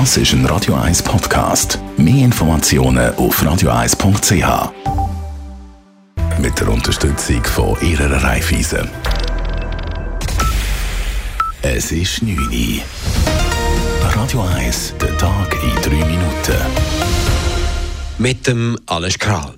Das ist ein Radio 1 Podcast. Mehr Informationen auf radio1.ch. Mit der Unterstützung von Ihrer Raiffeisen. Es ist 9 Uhr. Radio 1, der Tag in 3 Minuten. Mit dem Alles Kral.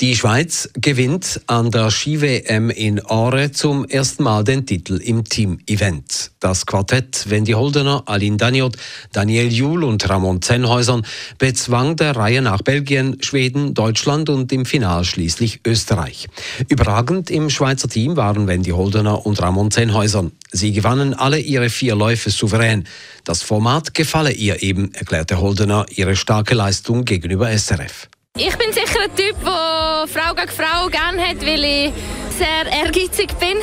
Die Schweiz gewinnt an der Ski-WM in Aare zum ersten Mal den Titel im Team-Event. Das Quartett Wendy Holdener, Aline Daniot, Daniel Juhl und Ramon Zenhäusern bezwang der Reihe nach Belgien, Schweden, Deutschland und im Final schließlich Österreich. Überragend im Schweizer Team waren Wendy Holdener und Ramon Zenhäusern. Sie gewannen alle ihre vier Läufe souverän. Das Format gefalle ihr eben, erklärte Holdener ihre starke Leistung gegenüber SRF. Ich bin sicher ein Typ, der Frau gegen Frau gerne hat, weil ich sehr ehrgeizig bin.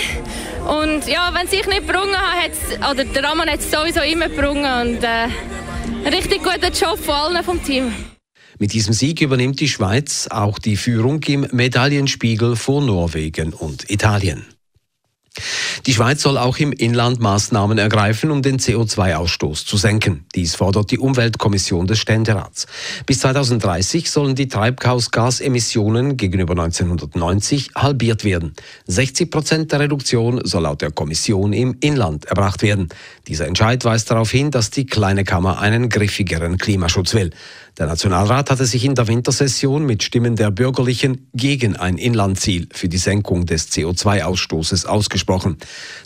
Und ja, wenn es ich nicht gebrungen hat, oder der Raman hat es sowieso immer gebrungen. Und äh, richtig guter Job von allen vom Team. Mit diesem Sieg übernimmt die Schweiz auch die Führung im Medaillenspiegel vor Norwegen und Italien. Die Schweiz soll auch im Inland Maßnahmen ergreifen, um den CO2-Ausstoß zu senken. Dies fordert die Umweltkommission des Ständerats. Bis 2030 sollen die Treibhausgasemissionen gegenüber 1990 halbiert werden. 60 Prozent der Reduktion soll laut der Kommission im Inland erbracht werden. Dieser Entscheid weist darauf hin, dass die kleine Kammer einen griffigeren Klimaschutz will. Der Nationalrat hatte sich in der Wintersession mit Stimmen der Bürgerlichen gegen ein Inlandziel für die Senkung des CO2-Ausstoßes ausgesprochen.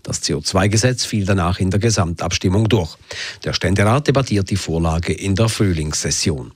Das CO2-Gesetz fiel danach in der Gesamtabstimmung durch. Der Ständerat debattiert die Vorlage in der Frühlingssession.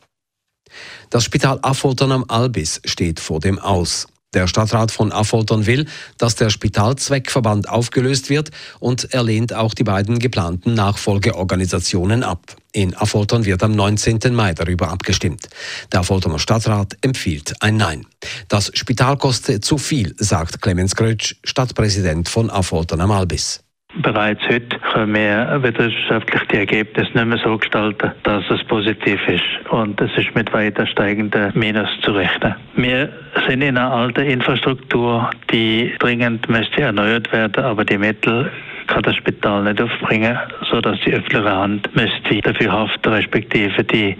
Das Spital Affoltern am Albis steht vor dem Aus. Der Stadtrat von Affoltern will, dass der Spitalzweckverband aufgelöst wird und er lehnt auch die beiden geplanten Nachfolgeorganisationen ab. In Affoltern wird am 19. Mai darüber abgestimmt. Der Affolterner Stadtrat empfiehlt ein Nein. Das Spital koste zu viel, sagt Clemens Grötsch, Stadtpräsident von Affoltern am Albis. Bereits heute können wir wissenschaftlich die Ergebnisse nicht mehr so gestalten, dass es positiv ist. Und es ist mit weiter steigenden Minus zu rechnen. Wir sind in einer alten Infrastruktur, die dringend müsste erneuert werden, aber die Mittel kann das Spital nicht aufbringen, sodass die öffentliche Hand müsste dafür haften, respektive die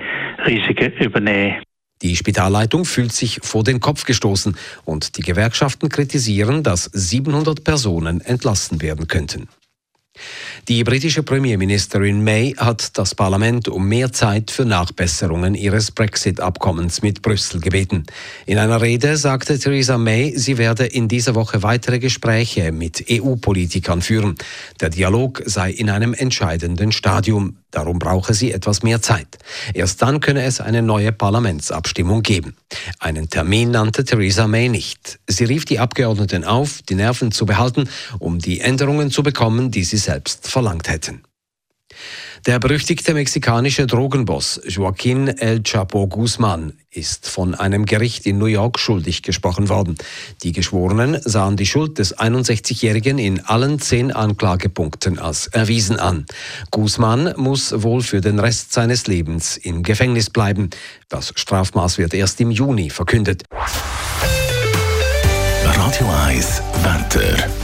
Risiken übernehmen. Die Spitalleitung fühlt sich vor den Kopf gestoßen und die Gewerkschaften kritisieren, dass 700 Personen entlassen werden könnten. Die britische Premierministerin May hat das Parlament um mehr Zeit für Nachbesserungen ihres Brexit-Abkommens mit Brüssel gebeten. In einer Rede sagte Theresa May, sie werde in dieser Woche weitere Gespräche mit EU-Politikern führen. Der Dialog sei in einem entscheidenden Stadium. Darum brauche sie etwas mehr Zeit. Erst dann könne es eine neue Parlamentsabstimmung geben. Einen Termin nannte Theresa May nicht. Sie rief die Abgeordneten auf, die Nerven zu behalten, um die Änderungen zu bekommen, die sie selbst verlangt hätten. Der berüchtigte mexikanische Drogenboss Joaquín El Chapo Guzman ist von einem Gericht in New York schuldig gesprochen worden. Die Geschworenen sahen die Schuld des 61-Jährigen in allen zehn Anklagepunkten als erwiesen an. Guzman muss wohl für den Rest seines Lebens im Gefängnis bleiben. Das Strafmaß wird erst im Juni verkündet. Radio 1, Wetter.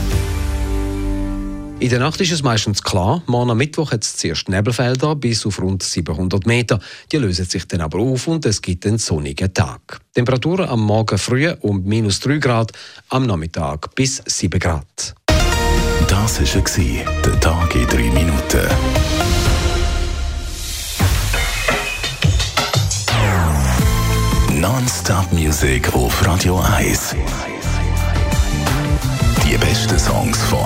In der Nacht ist es meistens klar. Morgen am Mittwoch hat es zuerst Nebelfelder bis auf rund 700 Meter. Die lösen sich dann aber auf und es gibt einen sonnigen Tag. Temperaturen am Morgen früh um minus 3 Grad, am Nachmittag bis 7 Grad. Das war der Tag in 3 Minuten. Non-Stop Music auf Radio 1. Die besten Songs von.